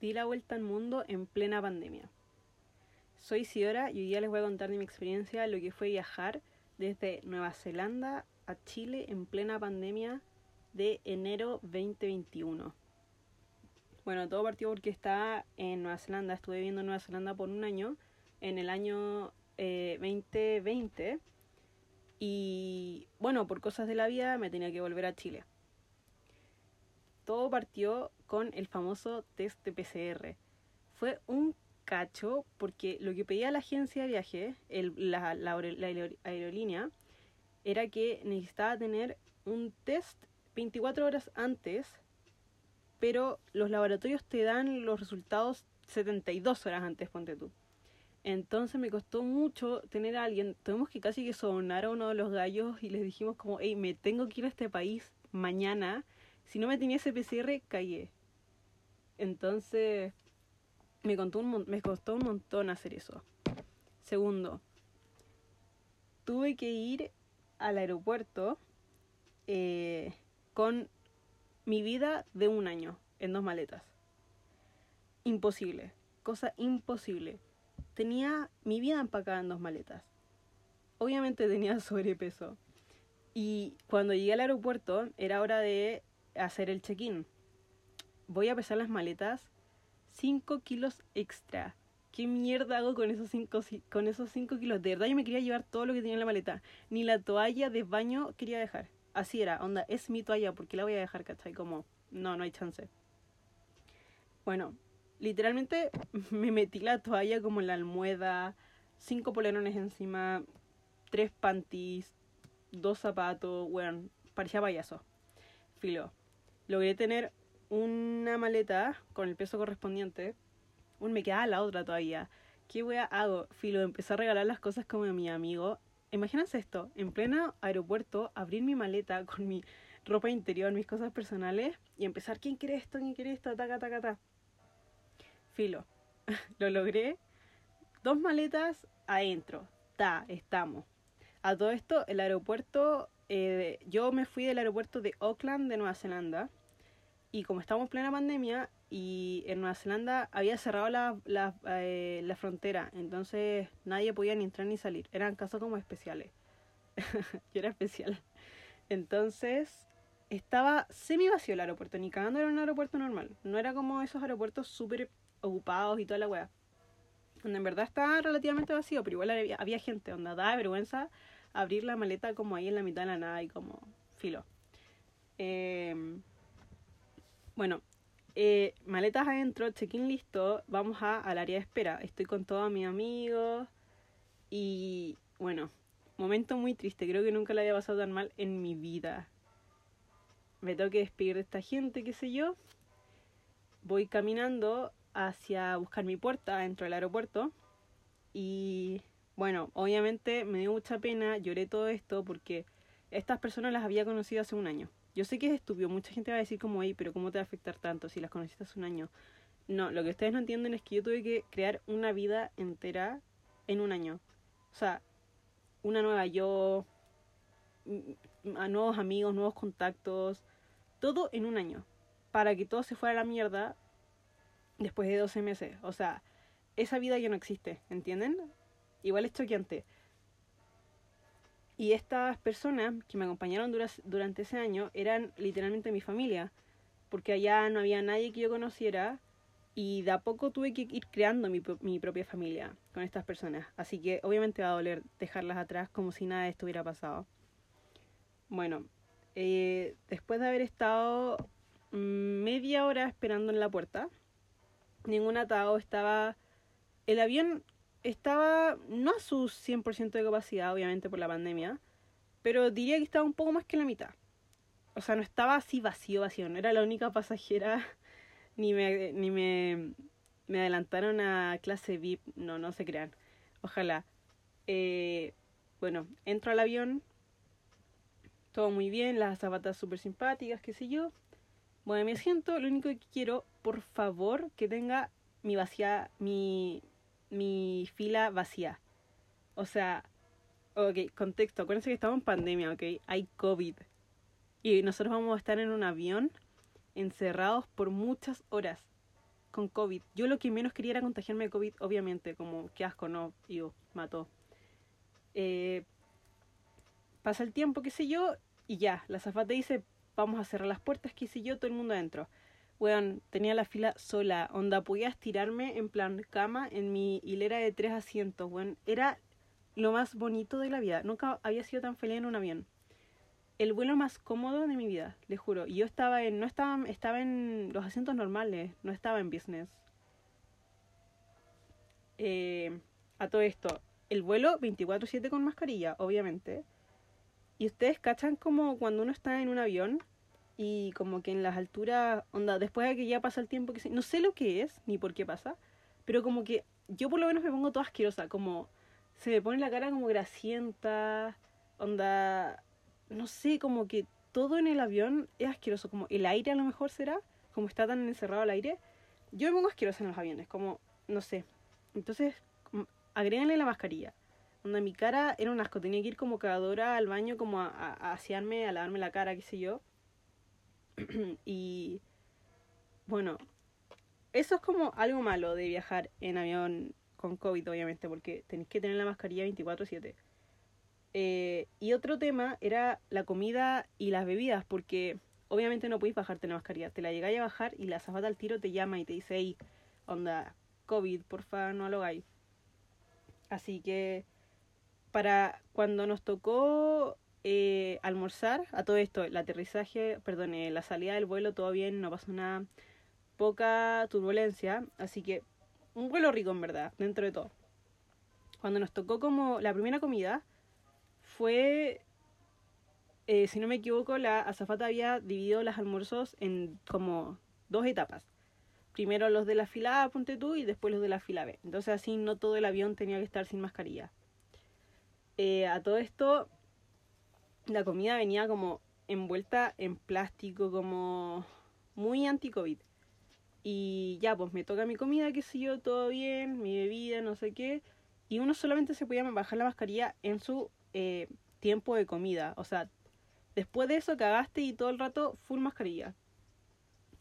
di la vuelta al mundo en plena pandemia. Soy Isidora y hoy día les voy a contar de mi experiencia lo que fue viajar desde Nueva Zelanda a Chile en plena pandemia de enero 2021. Bueno, todo partió porque estaba en Nueva Zelanda, estuve viviendo en Nueva Zelanda por un año, en el año 2020, eh, y bueno, por cosas de la vida me tenía que volver a Chile. Todo partió con el famoso test de PCR. Fue un cacho porque lo que pedía la agencia de viaje, la, aerolínea, era que necesitaba tener un test 24 horas antes, pero los laboratorios te dan los resultados 72 horas antes, ponte tú. Entonces me costó mucho tener a alguien, tuvimos que casi que sonar a uno de los gallos y les dijimos como, hey, me tengo que ir a este país mañana, si no me tenía ese PCR, callé. Entonces me, un, me costó un montón hacer eso. Segundo, tuve que ir al aeropuerto eh, con mi vida de un año en dos maletas. Imposible, cosa imposible. Tenía mi vida empacada en dos maletas. Obviamente tenía sobrepeso. Y cuando llegué al aeropuerto era hora de hacer el check-in. Voy a pesar las maletas 5 kilos extra. ¿Qué mierda hago con esos 5 con esos cinco kilos? De verdad yo me quería llevar todo lo que tenía en la maleta. Ni la toalla de baño quería dejar. Así era, onda, es mi toalla, porque la voy a dejar, cachai? Como, no, no hay chance. Bueno, literalmente me metí la toalla como en la almohada, cinco polerones encima, tres panties, dos zapatos, bueno, parecía payaso. Filo. Logré tener una maleta con el peso correspondiente. Un me quedaba la otra todavía. ¿Qué wea hago? Filo, empecé a regalar las cosas como a mi amigo Imagínense esto, en pleno aeropuerto, abrir mi maleta con mi ropa interior, mis cosas personales y empezar, ¿quién quiere esto? ¿Quién quiere esto? Taca, taca, taca. Filo, lo logré. Dos maletas adentro. Ta, estamos. A todo esto, el aeropuerto, eh, yo me fui del aeropuerto de Auckland, de Nueva Zelanda, y como estamos en plena pandemia, y en Nueva Zelanda había cerrado la, la, eh, la, frontera, entonces nadie podía ni entrar ni salir. Eran casos como especiales. Yo era especial. Entonces estaba semi vacío el aeropuerto, ni cagando era un aeropuerto normal. No era como esos aeropuertos súper ocupados y toda la weá. Donde en verdad estaba relativamente vacío, pero igual había, gente, donde daba vergüenza abrir la maleta como ahí en la mitad de la nada y como filo. Eh, bueno, eh, maletas adentro, check-in listo, vamos a, al área de espera. Estoy con todos mis amigos y bueno, momento muy triste, creo que nunca le había pasado tan mal en mi vida. Me tengo que despedir de esta gente, qué sé yo. Voy caminando hacia buscar mi puerta dentro del aeropuerto y bueno, obviamente me dio mucha pena, lloré todo esto porque estas personas las había conocido hace un año. Yo sé que es estúpido, mucha gente va a decir como, hey, pero ¿cómo te va a afectar tanto si las conociste hace un año? No, lo que ustedes no entienden es que yo tuve que crear una vida entera en un año. O sea, una nueva yo, a nuevos amigos, nuevos contactos, todo en un año. Para que todo se fuera a la mierda después de 12 meses. O sea, esa vida ya no existe, ¿entienden? Igual es choqueante. Y estas personas que me acompañaron durante ese año eran literalmente mi familia, porque allá no había nadie que yo conociera y de a poco tuve que ir creando mi, mi propia familia con estas personas. Así que obviamente va a doler dejarlas atrás como si nada estuviera pasado. Bueno, eh, después de haber estado mm, media hora esperando en la puerta, ningún atado estaba... El avión estaba no a su 100% de capacidad, obviamente por la pandemia, pero diría que estaba un poco más que la mitad. O sea, no estaba así vacío, vacío, no era la única pasajera, ni me, ni me, me adelantaron a clase VIP, no, no se crean, ojalá. Eh, bueno, entro al avión, todo muy bien, las zapatas súper simpáticas, qué sé yo. Bueno, mi asiento, lo único que quiero, por favor, que tenga mi vacía, mi, mi fila vacía. O sea, ok, contexto, acuérdense que estamos en pandemia, ok, hay COVID. Y nosotros vamos a estar en un avión encerrados por muchas horas. con COVID. Yo lo que menos quería era contagiarme de COVID, obviamente, como qué asco, no, y mató. Eh, pasa el tiempo, qué sé yo, y ya, la zafata dice, vamos a cerrar las puertas, qué sé yo, todo el mundo adentro. Bueno, tenía la fila sola, onda, podía estirarme en plan cama en mi hilera de tres asientos, bueno, era lo más bonito de la vida. Nunca había sido tan feliz en un avión. El vuelo más cómodo de mi vida, le juro. Y yo estaba en, no estaba, estaba en los asientos normales, no estaba en business. Eh, a todo esto, el vuelo 24/7 con mascarilla, obviamente. Y ustedes cachan como cuando uno está en un avión y como que en las alturas, onda, después de que ya pasa el tiempo, que no sé lo que es ni por qué pasa, pero como que yo por lo menos me pongo toda asquerosa, como se me pone la cara como grasienta, onda, no sé, como que todo en el avión es asqueroso, como el aire a lo mejor será, como está tan encerrado el aire, yo me pongo asquerosa en los aviones, como, no sé, entonces agréganle la mascarilla. Onda, mi cara era un asco, tenía que ir como cada al baño como a, a, a asearme, a lavarme la cara, qué sé yo. y bueno, eso es como algo malo de viajar en avión con COVID, obviamente, porque tenéis que tener la mascarilla 24/7. Eh, y otro tema era la comida y las bebidas, porque obviamente no podéis bajarte la mascarilla. Te la llegáis a bajar y la zafata al tiro te llama y te dice, hey, onda, COVID, porfa, no lo. Así que para cuando nos tocó eh, almorzar, a todo esto, el aterrizaje, perdón, eh, la salida del vuelo, todo bien, no pasó nada, poca turbulencia, así que un vuelo rico en verdad, dentro de todo. Cuando nos tocó como la primera comida, fue, eh, si no me equivoco, la azafata había dividido los almuerzos en como dos etapas. Primero los de la fila A, ponte tú, y después los de la fila B. Entonces así no todo el avión tenía que estar sin mascarilla. a todo esto, la comida venía como envuelta en plástico, como muy anti-COVID. Y ya, pues me toca mi comida, qué sé yo, todo bien, mi bebida, no sé qué. Y uno solamente se podía bajar la mascarilla en su eh, tiempo de comida. O sea, después de eso cagaste y todo el rato full mascarilla.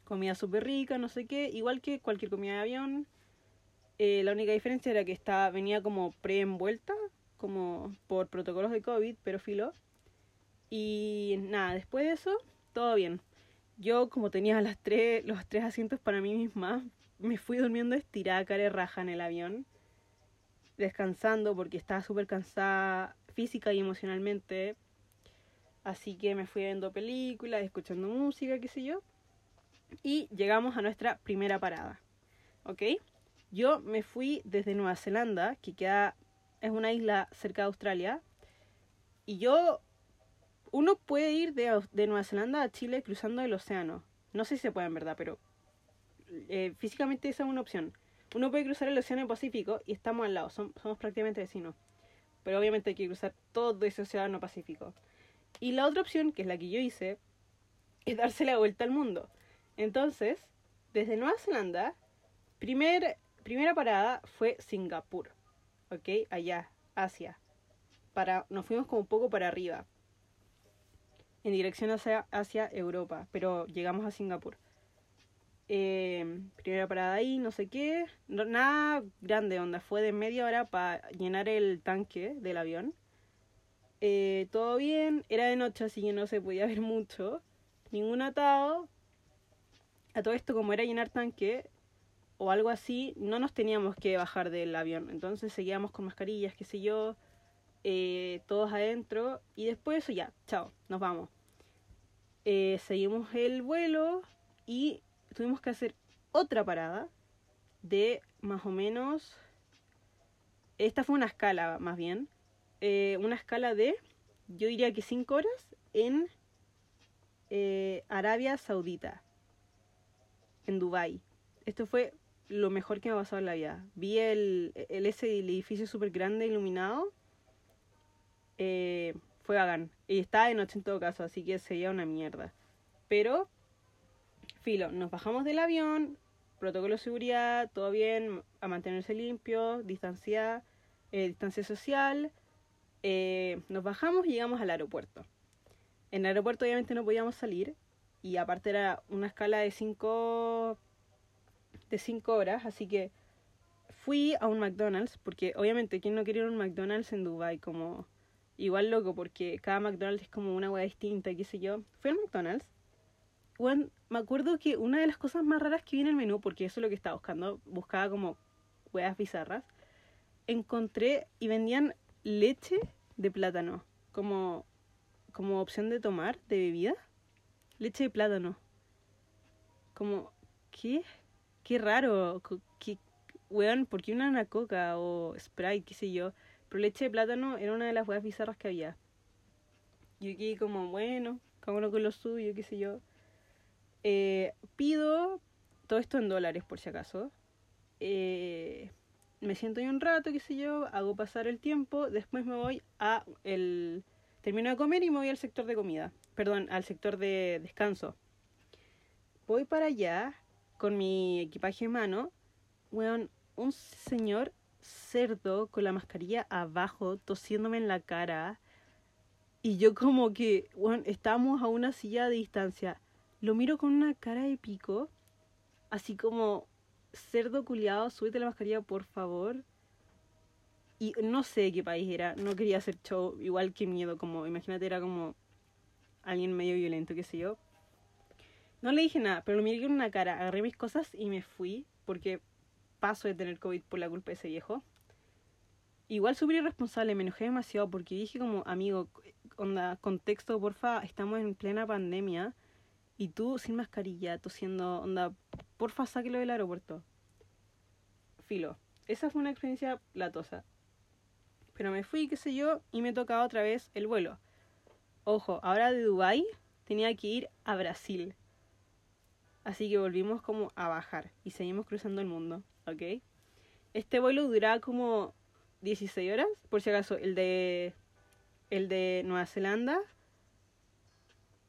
Comida súper rica, no sé qué, igual que cualquier comida de avión. Eh, la única diferencia era que estaba, venía como pre-envuelta, como por protocolos de COVID, pero filo. Y nada, después de eso, todo bien. Yo, como tenía las tres, los tres asientos para mí misma, me fui durmiendo estirada, cara raja en el avión, descansando porque estaba súper cansada física y emocionalmente. Así que me fui viendo películas, escuchando música, qué sé yo. Y llegamos a nuestra primera parada. ¿Ok? Yo me fui desde Nueva Zelanda, que queda, es una isla cerca de Australia. Y yo uno puede ir de, de, Nueva Zelanda a Chile cruzando el océano. No sé si se puede en verdad, pero eh, físicamente esa es una opción. Uno puede cruzar el océano Pacífico y estamos al lado, somos, prácticamente vecinos. Pero obviamente hay que cruzar todo ese océano Pacífico. Y la otra opción, que es la que yo hice, es darse la vuelta al mundo. Entonces, desde Nueva Zelanda, primer, primera parada fue Singapur. ¿Ok? Allá, Asia. Para, nos fuimos como un poco para arriba en dirección hacia, hacia Europa, pero llegamos a Singapur. Eh, primera parada ahí, no sé qué, nada grande, onda, fue de media hora para llenar el tanque del avión. Eh, todo bien, era de noche, así que no se podía ver mucho, ningún atado. A todo esto, como era llenar tanque o algo así, no nos teníamos que bajar del avión, entonces seguíamos con mascarillas, qué sé yo, eh, todos adentro y después eso ya, chao, nos vamos. Eh, seguimos el vuelo y tuvimos que hacer otra parada de más o menos, esta fue una escala más bien, eh, una escala de, yo diría que 5 horas en eh, Arabia Saudita, en Dubai. Esto fue lo mejor que me ha pasado en la vida. Vi el, el ese edificio súper grande iluminado eh, fue Hagan. Y estaba de noche en todo caso, así que sería una mierda. Pero, filo, nos bajamos del avión, protocolo de seguridad, todo bien, a mantenerse limpio, distancia, eh, distancia social. Eh, nos bajamos y llegamos al aeropuerto. En el aeropuerto obviamente no podíamos salir y aparte era una escala de 5 de 5 horas, así que fui a un McDonald's, porque obviamente, ¿quién no quería un McDonald's en Dubai Como igual loco, porque cada McDonald's es como una hueá distinta, qué sé yo. Fui al McDonald's. Bueno, me acuerdo que una de las cosas más raras que vi en el menú, porque eso es lo que estaba buscando, buscaba como hueas bizarras, encontré y vendían leche de plátano como, como opción de tomar, de bebida. Leche de plátano. Como, ¿qué? Qué raro. ¿Qué, weón, ¿por qué una coca o Sprite, qué sé yo? Pero leche de plátano era una de las huevas bizarras que había. Yo aquí como, bueno, como no con lo suyo, qué sé yo. Eh, pido todo esto en dólares, por si acaso. Eh, me siento ahí un rato, qué sé yo, hago pasar el tiempo, después me voy a el... Termino de comer y me voy al sector de comida. Perdón, al sector de descanso. Voy para allá con mi equipaje en mano. Weón, un señor cerdo con la mascarilla abajo, tosiéndome en la cara. Y yo como que, bueno, estábamos a una silla de distancia. Lo miro con una cara de pico, así como, cerdo culiado, súbete la mascarilla, por favor. Y no sé qué país era, no quería hacer show, igual que miedo, como, imagínate, era como alguien medio violento, qué sé yo. No le dije nada, pero lo miré con una cara, agarré mis cosas y me fui, porque paso de tener COVID por la culpa de ese viejo. Igual súper irresponsable, me enojé demasiado porque dije como, amigo, onda, contexto, porfa, estamos en plena pandemia y tú sin mascarilla, tosiendo, onda, porfa, sáquelo del aeropuerto. Filo. Esa fue una experiencia latosa. Pero me fui, qué sé yo, y me tocaba otra vez el vuelo. Ojo, ahora de Dubai tenía que ir a Brasil. Así que volvimos como a bajar y seguimos cruzando el mundo. ¿Ok? Este vuelo duraba como 16 horas, por si acaso, el de, el de Nueva Zelanda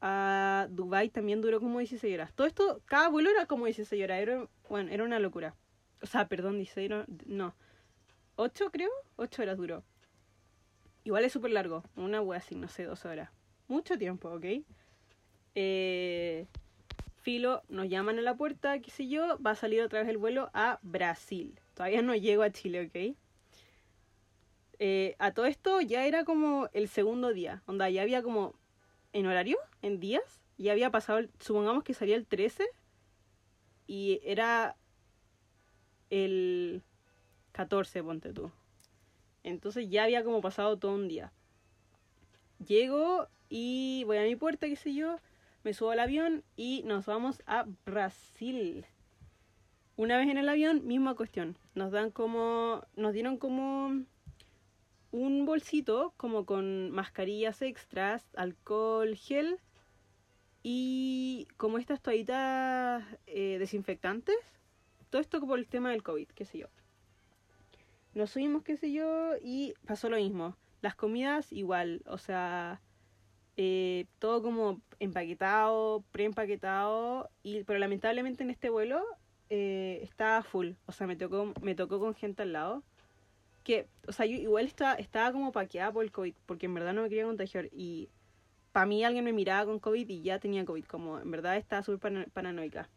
a Dubai también duró como 16 horas. Todo esto, cada vuelo era como 16 horas, bueno, era una locura. O sea, perdón, 16 horas, no. 8 creo, 8 horas duró. Igual es súper largo, una wea así, no sé, 2 horas. Mucho tiempo, ¿ok? Eh, Filo, nos llaman a la puerta, qué sé yo, va a salir otra vez el vuelo a Brasil. Todavía no llego a Chile, ¿ok? Eh, a todo esto ya era como el segundo día, onda, ya había como en horario, en días, ya había pasado, supongamos que salía el 13 y era el 14, ponte tú. Entonces ya había como pasado todo un día. Llego y voy a mi puerta, qué sé yo, me subo al avión y nos vamos a Brasil. Una vez en el avión, misma cuestión. Nos dan como. Nos dieron como un bolsito como con mascarillas extras, alcohol, gel y como estas toallitas eh, desinfectantes. Todo esto por el tema del COVID, qué sé yo. Nos subimos, qué sé yo, y pasó lo mismo. Las comidas igual, o sea, eh, todo como empaquetado, preempaquetado, y, pero lamentablemente en este vuelo eh, estaba full, o sea, me tocó, me tocó con gente al lado, que, o sea, yo igual estaba, estaba como paqueada por el COVID, porque en verdad no me quería contagiar, y para mí alguien me miraba con COVID y ya tenía COVID, como en verdad estaba súper paranoica,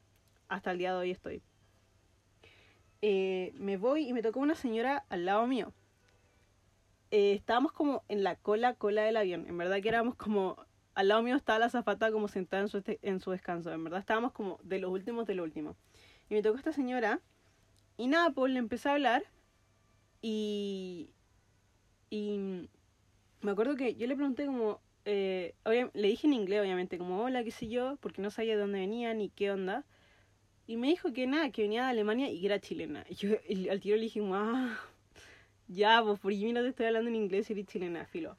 hasta el día de hoy estoy. Eh, me voy y me tocó una señora al lado mío. Eh, estábamos como en la cola, cola del avión. En verdad que éramos como al lado mío estaba la zafata como sentada en su, este, en su descanso. En verdad estábamos como de los últimos de lo último. Y me tocó esta señora. Y nada, pues le empecé a hablar. Y. Y. Me acuerdo que yo le pregunté como. Eh, le dije en inglés, obviamente, como hola, qué sé yo, porque no sabía de dónde venía ni qué onda. Y me dijo que nada, que venía de Alemania y que era chilena. Y yo al tiro le dije, ah, ya, pues, por no te estoy hablando en inglés y eres chilena, filo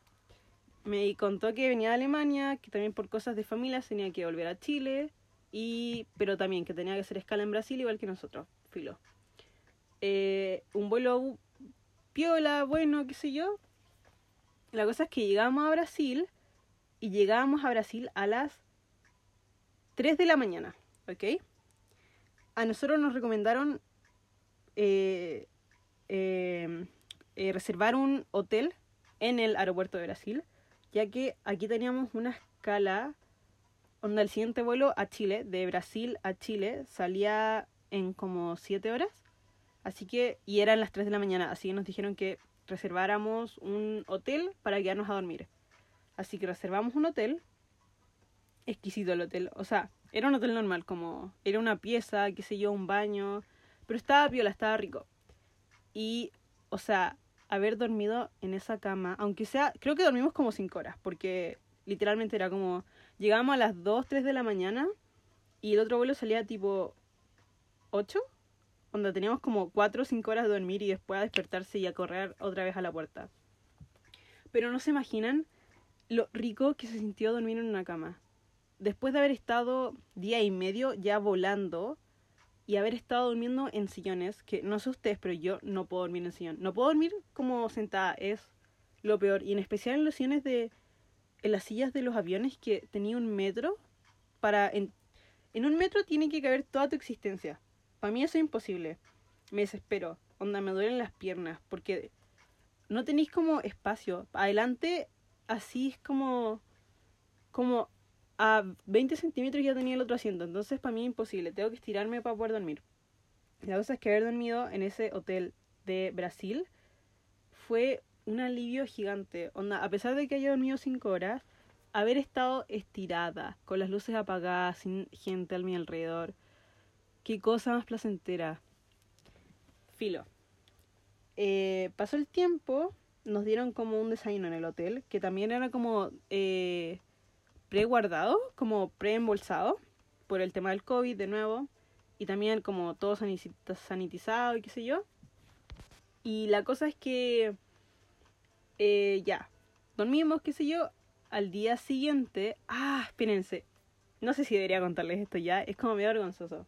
me contó que venía de Alemania, que también por cosas de familia tenía que volver a Chile, y pero también que tenía que hacer escala en Brasil igual que nosotros, filo. Eh, un vuelo piola, bueno, qué sé yo. La cosa es que llegamos a Brasil y llegábamos a Brasil a las 3 de la mañana, ¿ok? A nosotros nos recomendaron eh, eh, reservar un hotel en el aeropuerto de Brasil ya que aquí teníamos una escala donde el siguiente vuelo a Chile, de Brasil a Chile, salía en como 7 horas. Así que, y eran las 3 de la mañana, así que nos dijeron que reserváramos un hotel para quedarnos a dormir. Así que reservamos un hotel. Exquisito el hotel. O sea, era un hotel normal, como era una pieza, qué sé yo, un baño. Pero estaba piola, estaba rico. Y, o sea, haber dormido en esa cama, aunque sea, creo que dormimos como 5 horas, porque literalmente era como, llegábamos a las 2, 3 de la mañana y el otro vuelo salía tipo 8, donde teníamos como 4 o 5 horas de dormir y después a despertarse y a correr otra vez a la puerta. Pero no se imaginan lo rico que se sintió dormir en una cama. Después de haber estado día y medio ya volando y haber estado durmiendo en sillones, que no sé ustedes, pero yo no puedo dormir en sillón. No puedo dormir como sentada, es lo peor. Y en especial en los sillones de... En las sillas de los aviones que tenía un metro para... En, en un metro tiene que caber toda tu existencia. Para mí eso es imposible. Me desespero. Onda, me duelen las piernas porque no tenéis como espacio. Adelante así es como, como a 20 centímetros ya tenía el otro asiento, entonces para mí imposible, tengo que estirarme para poder dormir. La cosa es que haber dormido en ese hotel de Brasil fue un alivio gigante. Onda, a pesar de que haya dormido 5 horas, haber estado estirada, con las luces apagadas, sin gente a mi alrededor, qué cosa más placentera. Filo. Eh, pasó el tiempo nos dieron como un desayuno en el hotel, que también era como eh, pre-guardado, como pre-embolsado, por el tema del COVID de nuevo, y también como todo sanitizado y qué sé yo. Y la cosa es que eh, ya, dormimos, qué sé yo, al día siguiente, ah, espérense, no sé si debería contarles esto ya, es como medio vergonzoso.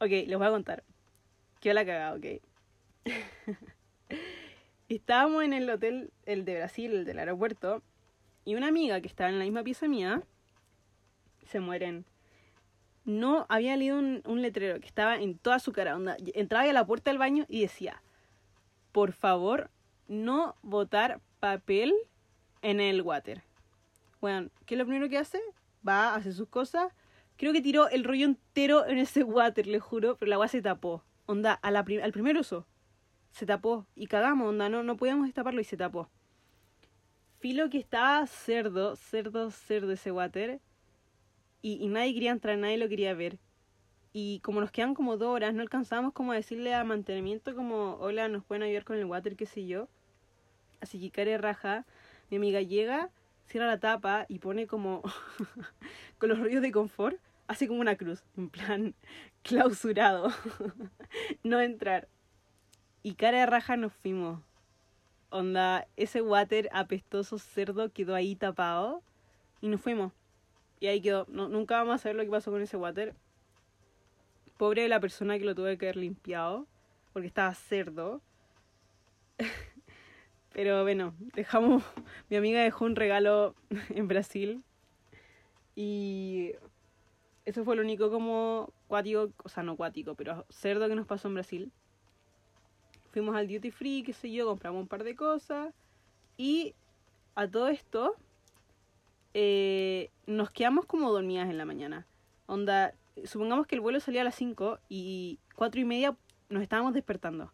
Ok, les voy a contar. Qué la cagada, ok. estábamos en el hotel, el de Brasil, el del aeropuerto, y una amiga que estaba en la misma pieza mía, se mueren. No había leído un, letrero que estaba en toda su cara. Onda, entraba a la puerta del baño y decía, por favor, no botar papel en el water. Bueno, ¿qué es lo primero que hace? Va, hace sus cosas. Creo que tiró el rollo entero en ese water, le juro, pero la agua se tapó. Onda, al primer uso se tapó y cagamos, onda, no, no podíamos destaparlo y se tapó. Filo que estaba cerdo, cerdo, cerdo ese water y, nadie quería entrar, nadie lo quería ver. Y como nos quedan como dos horas, no alcanzábamos como a decirle a mantenimiento como, hola, nos pueden ayudar con el water, qué sé yo. Así que care raja, mi amiga llega, cierra la tapa y pone como con los rollos de confort, hace como una cruz, en plan clausurado, no entrar. Y cara de raja nos fuimos. Onda, ese water apestoso cerdo quedó ahí tapado. Y nos fuimos. Y ahí quedó. No, nunca vamos a saber lo que pasó con ese water. Pobre de la persona que lo tuve que haber limpiado. Porque estaba cerdo. Pero bueno, dejamos. Mi amiga dejó un regalo en Brasil. Y eso fue lo único como cuático, o sea, no cuático, pero cerdo que nos pasó en Brasil fuimos al duty free, qué sé yo, compramos un par de cosas y a todo esto eh, nos quedamos como dormidas en la mañana. Onda, supongamos que el vuelo salía a las 5 y 4 y media nos estábamos despertando.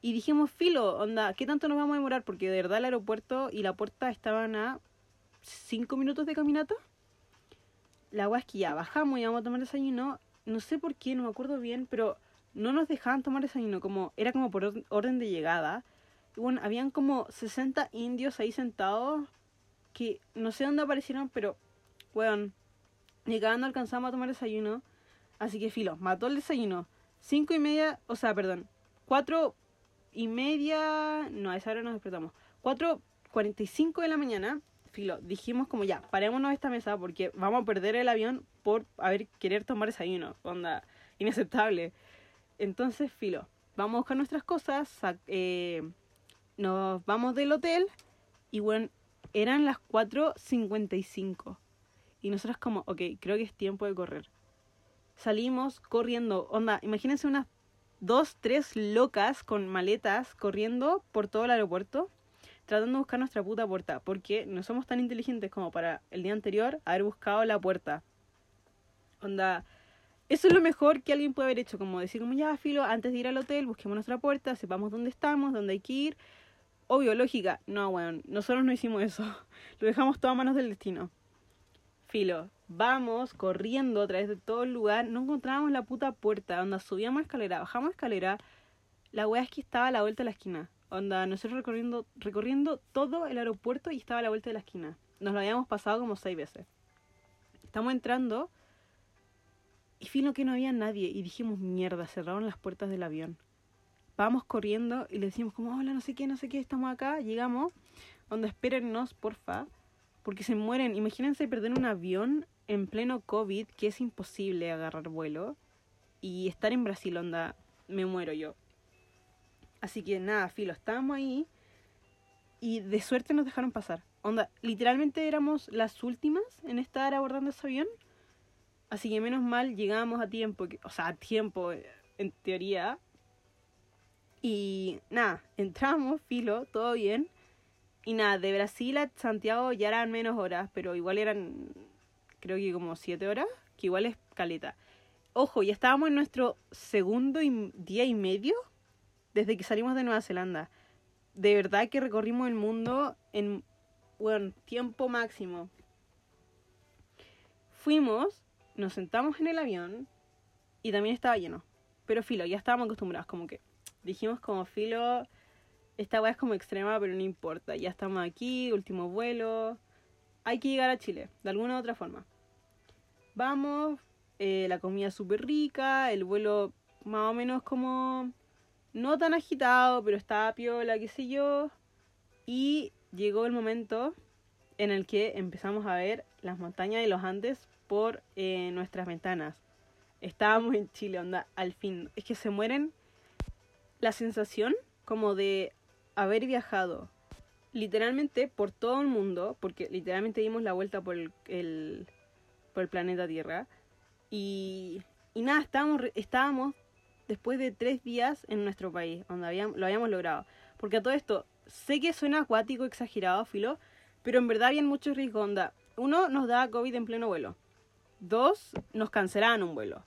Y dijimos, filo, onda, ¿qué tanto nos vamos a demorar? Porque de verdad el aeropuerto y la puerta estaban a 5 minutos de caminata. La agua es que ya bajamos y íbamos a tomar desayuno. No sé por qué, no me acuerdo bien, pero no nos dejaban tomar desayuno, como era como por orden de llegada. Y bueno, habían como 60 indios ahí sentados que no sé dónde aparecieron, pero, bueno, llegando alcanzamos a tomar desayuno. Así que filo, mató el desayuno. Cinco y media, o sea, perdón, cuatro y media, no, a esa hora nos despertamos. Cuatro cuarenta y cinco de la mañana, filo, dijimos como ya, parémonos esta mesa porque vamos a perder el avión por haber querer tomar desayuno. Onda, inaceptable. Entonces, filo, vamos a buscar nuestras cosas, eh, nos vamos del hotel y bueno, eran las 4.55. Y nosotros como, ok, creo que es tiempo de correr. Salimos corriendo, onda, imagínense unas dos, tres locas con maletas corriendo por todo el aeropuerto, tratando de buscar nuestra puta puerta, porque no somos tan inteligentes como para el día anterior haber buscado la puerta. Onda, eso es lo mejor que alguien puede haber hecho, como decir, como ya, filo, antes de ir al hotel, busquemos nuestra puerta, sepamos dónde estamos, dónde hay que ir. Obvio, lógica. No, bueno, nosotros no hicimos eso. Lo dejamos todo a manos del destino. Filo, vamos corriendo a través de todo el lugar, no encontrábamos la puta puerta, onda, subíamos escalera, bajamos escalera, la weá es que estaba a la vuelta de la esquina. Onda, nosotros recorriendo, recorriendo todo el aeropuerto y estaba a la vuelta de la esquina. Nos lo habíamos pasado como seis veces. Estamos entrando y fino que no había nadie y dijimos, mierda, cerraron las puertas del avión. Vamos corriendo y le decimos como, hola, no sé qué, no sé qué, estamos acá, llegamos, onda, espérennos, porfa, porque se mueren. Imagínense perder un avión en pleno COVID, que es imposible agarrar vuelo, y estar en Brasil, onda, me muero yo. Así que nada, filo, estábamos ahí y de suerte nos dejaron pasar. Onda, literalmente éramos las últimas en estar abordando ese avión. Así que menos mal llegamos a tiempo, o sea, a tiempo en teoría. Y nada, entramos, filo, todo bien. Y nada, de Brasil a Santiago ya eran menos horas, pero igual eran, creo que como siete horas, que igual es caleta. Ojo, ya estábamos en nuestro segundo día y medio desde que salimos de Nueva Zelanda. De verdad que recorrimos el mundo en bueno, tiempo máximo. Fuimos, nos sentamos en el avión y también estaba lleno. Pero filo, ya estábamos acostumbrados, como que dijimos como filo, esta weá es como extrema, pero no importa. Ya estamos aquí, último vuelo. Hay que llegar a Chile, de alguna u otra forma. Vamos, eh, la comida súper rica, el vuelo más o menos como no tan agitado, pero estaba piola, qué sé yo. Y llegó el momento en el que empezamos a ver las montañas y los Andes por eh, nuestras ventanas. Estábamos en Chile, onda, al fin. Es que se mueren la sensación como de haber viajado literalmente por todo el mundo, porque literalmente dimos la vuelta por el, por el planeta Tierra. Y, y nada, estábamos, estábamos después de tres días en nuestro país, donde habíamos, lo habíamos logrado. Porque a todo esto, sé que suena acuático, exagerado, filo, pero en verdad había mucho riesgo, onda. Uno, nos da COVID en pleno vuelo. Dos, nos cancelaban un vuelo.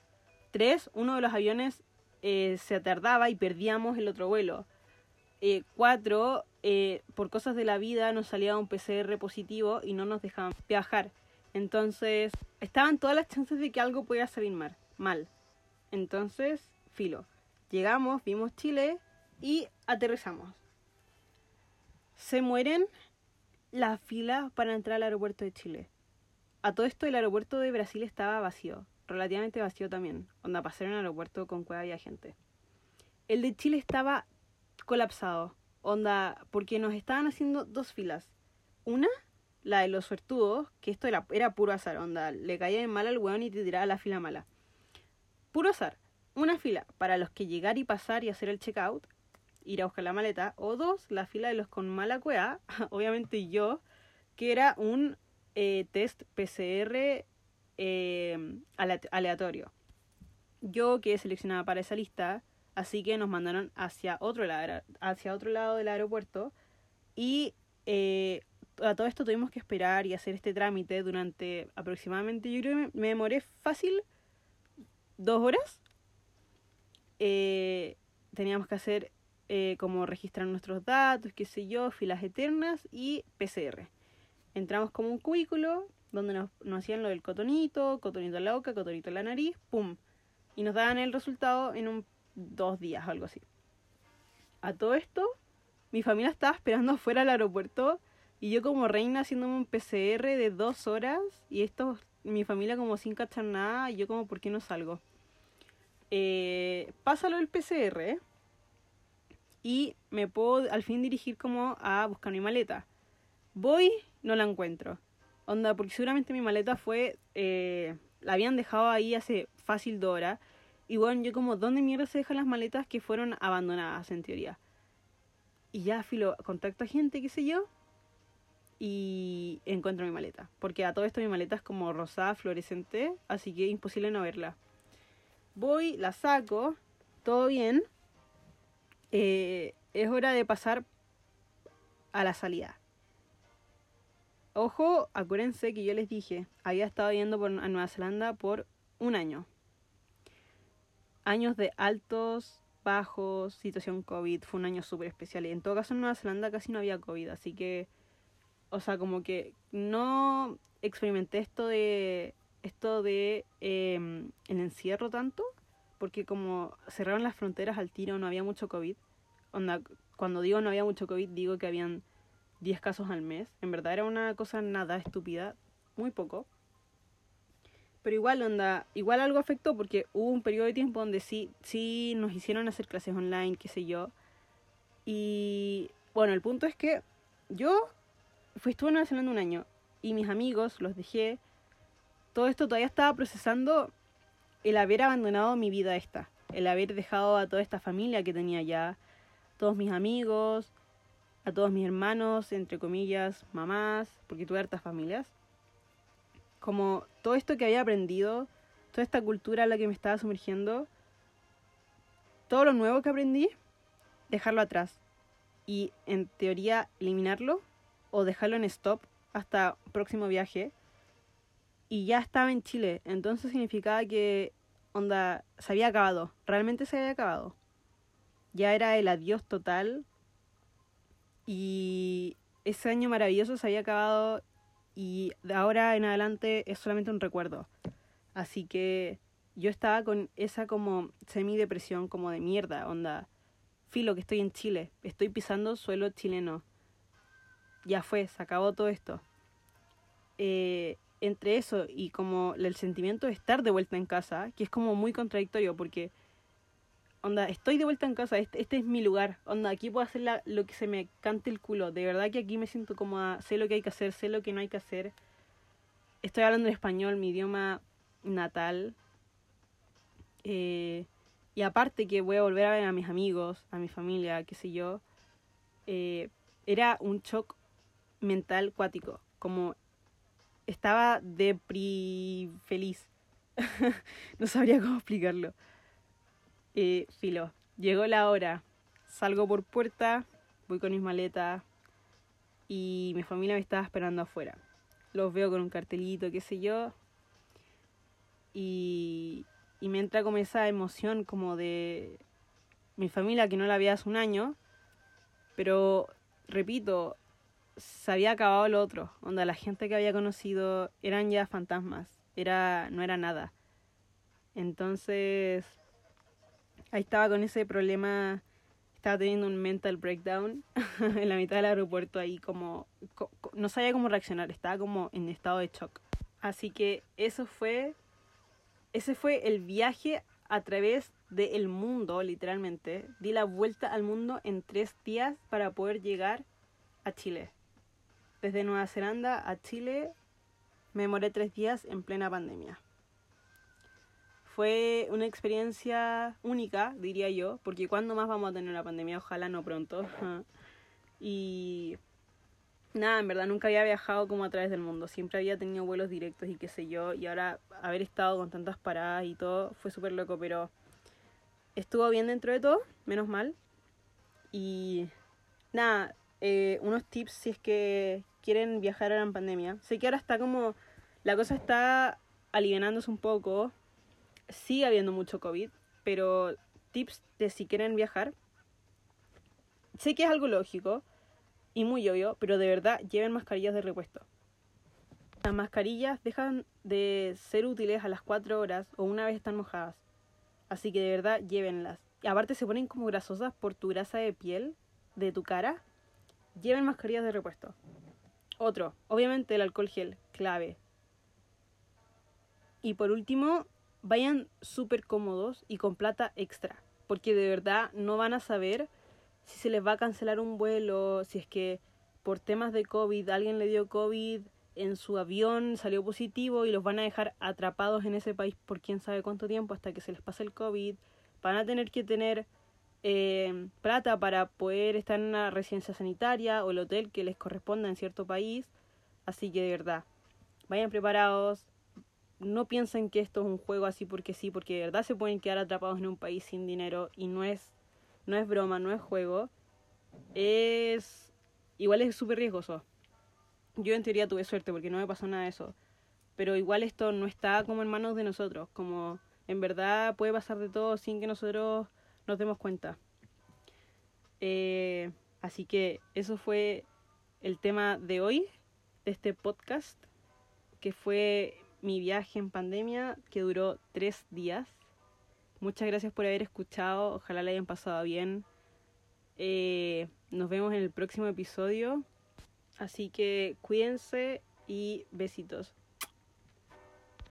Tres, uno de los aviones eh, se atardaba y perdíamos el otro vuelo. Eh, cuatro, eh, por cosas de la vida nos salía un PCR positivo y no nos dejaban viajar. Entonces, estaban todas las chances de que algo pudiera salir mal. mal. Entonces, filo. Llegamos, vimos Chile y aterrizamos. Se mueren las filas para entrar al aeropuerto de Chile. A todo esto el aeropuerto de Brasil estaba vacío, relativamente vacío también, onda pasar un aeropuerto con cueva y gente. El de Chile estaba colapsado, onda, porque nos estaban haciendo dos filas. Una, la de los suertudos, que esto era, puro azar, onda, le caía en mal al weón y te tiraba la fila mala. Puro azar una fila para los que llegar y pasar y hacer el checkout, ir a buscar la maleta, o dos, la fila de los con mala cueva, obviamente yo, que era un eh, test PCR eh, aleatorio. Yo quedé seleccionada para esa lista, así que nos mandaron hacia otro lado, hacia otro lado del aeropuerto y eh, a todo esto tuvimos que esperar y hacer este trámite durante aproximadamente, yo creo que me, demoré fácil dos horas teníamos que hacer como registrar nuestros datos, qué sé yo, filas eternas y PCR. Entramos como un cubículo donde nos, hacían lo del cotonito, cotonito en la boca, cotonito en la nariz, ¡pum! Y nos daban el resultado en un dos días o algo así. A todo esto, mi familia estaba esperando afuera del aeropuerto y yo como reina haciéndome un PCR de dos horas y esto, mi familia como sin cachar nada y yo como, ¿por qué no salgo? eh, pásalo el PCR y me puedo al fin dirigir como a buscar mi maleta. Voy, no la encuentro. Onda, porque seguramente mi maleta fue, eh, la habían dejado ahí hace fácil de hora. Y bueno, yo como, ¿dónde mierda se dejan las maletas que fueron abandonadas en teoría? Y ya, filo, contacto a gente, qué sé yo, y encuentro mi maleta. Porque a todo esto mi maleta es como rosada, fluorescente, así que imposible no verla. Voy, la saco, todo bien. Eh, es hora de pasar a la salida. Ojo, acuérdense que yo les dije, había estado yendo por, a Nueva Zelanda por un año. años de altos, bajos, situación COVID. Fue un año súper especial. Y en todo caso en Nueva Zelanda casi no había COVID. Así que, o sea, como que no experimenté esto de esto de em, el encierro tanto, porque como cerraron las fronteras al tiro, no había mucho COVID. Cuando digo no había mucho COVID, digo que habían 10 casos al mes. En verdad era una cosa nada estúpida, muy poco. Pero igual, onda, igual algo afectó porque hubo un periodo de tiempo donde sí, sí nos hicieron hacer clases online, qué sé yo. Y bueno, el punto es que yo fui, estuve en Nueva Zelanda un año y mis amigos los dejé. Todo esto todavía estaba procesando el haber abandonado mi vida esta, el haber dejado a toda esta familia que tenía ya, todos mis amigos, a todos mis hermanos, entre comillas, mamás, porque tuve hartas familias. Como todo esto que había aprendido, toda esta cultura a la que me estaba sumergiendo, todo lo nuevo que aprendí, dejarlo atrás. Y en teoría eliminarlo o dejarlo en stop hasta próximo viaje. Y ya estaba en Chile, entonces significaba que, onda, se había acabado, realmente se había acabado. Ya era el adiós total. Y ese año maravilloso se había acabado y de ahora en adelante es solamente un recuerdo. Así que yo estaba con esa como semi-depresión como de mierda, onda. Filo que estoy en Chile, estoy pisando suelo chileno. Ya fue, se acabó todo esto. Eh, entre eso y como el sentimiento de estar de vuelta en casa, que es como muy contradictorio porque, estoy de vuelta en casa, este, este es mi lugar, onda, aquí puedo hacer lo que se me cante el culo, de verdad que aquí me siento como sé lo que hay que hacer, sé lo que no hay que hacer, estoy hablando en español, mi idioma natal, eh, y aparte que voy a volver a ver a mis amigos, a mi familia, qué sé yo, eh, era un shock mental cuático, como estaba depri feliz. no sabría cómo explicarlo. Filo, llegó la hora. Salgo por puerta, voy con mis maletas y mi familia me estaba esperando afuera. Los veo con un cartelito, qué sé yo. Y, y me entra como esa emoción como de mi familia que no la vi hace un año. Pero, repito, se había acabado lo otro. Onda, la gente que había conocido eran ya fantasmas. Era, no era nada. Entonces, ahí estaba con ese problema. Estaba teniendo un mental breakdown en la mitad del aeropuerto ahí como... no sabía cómo reaccionar. Estaba como en estado de shock. Así que eso fue... Ese fue el viaje a través del mundo, literalmente. Di la vuelta al mundo en tres días para poder llegar a Chile desde Nueva Zelanda a Chile me demoré tres días en plena pandemia. Fue una experiencia única, diría yo, porque ¿cuándo más vamos a tener una pandemia? Ojalá no pronto. y nada, en verdad nunca había viajado como a través del mundo. Siempre había tenido vuelos directos y qué sé yo. Y ahora haber estado con tantas paradas y todo fue súper loco, pero estuvo bien dentro de todo, menos mal. Y nada, eh, unos tips si es que quieren viajar a la pandemia. Sé que ahora está como, la cosa está aliviándose un poco, sigue habiendo mucho COVID, pero tips de si quieren viajar. Sé que es algo lógico y muy obvio, pero de verdad lleven mascarillas de repuesto. Las mascarillas dejan de ser útiles a las 4 horas o una vez están mojadas. Así que de verdad llévenlas. Y aparte se ponen como grasosas por tu grasa de piel de tu cara lleven mascarillas de repuesto. Otro, obviamente el alcohol gel, clave. Y por último, vayan súper cómodos y con plata extra, porque de verdad no van a saber si se les va a cancelar un vuelo, si es que por temas de COVID alguien le dio COVID en su avión, salió positivo y los van a dejar atrapados en ese país por quién sabe cuánto tiempo hasta que se les pase el COVID. Van a tener que tener eh, plata para poder estar en una residencia sanitaria o el hotel que les corresponda en cierto país. Así que de verdad, vayan preparados. No piensen que esto es un juego así porque sí, porque de verdad se pueden quedar atrapados en un país sin dinero y no es, no es broma, no es juego. Es. Igual es súper riesgoso. Yo en teoría tuve suerte porque no me pasó nada de eso. Pero igual esto no está como en manos de nosotros. Como En verdad puede pasar de todo sin que nosotros nos demos cuenta. Eh, así que eso fue el tema de hoy, de este podcast, que fue mi viaje en pandemia, que duró tres días. Muchas gracias por haber escuchado, ojalá le hayan pasado bien. Eh, nos vemos en el próximo episodio. Así que cuídense y besitos.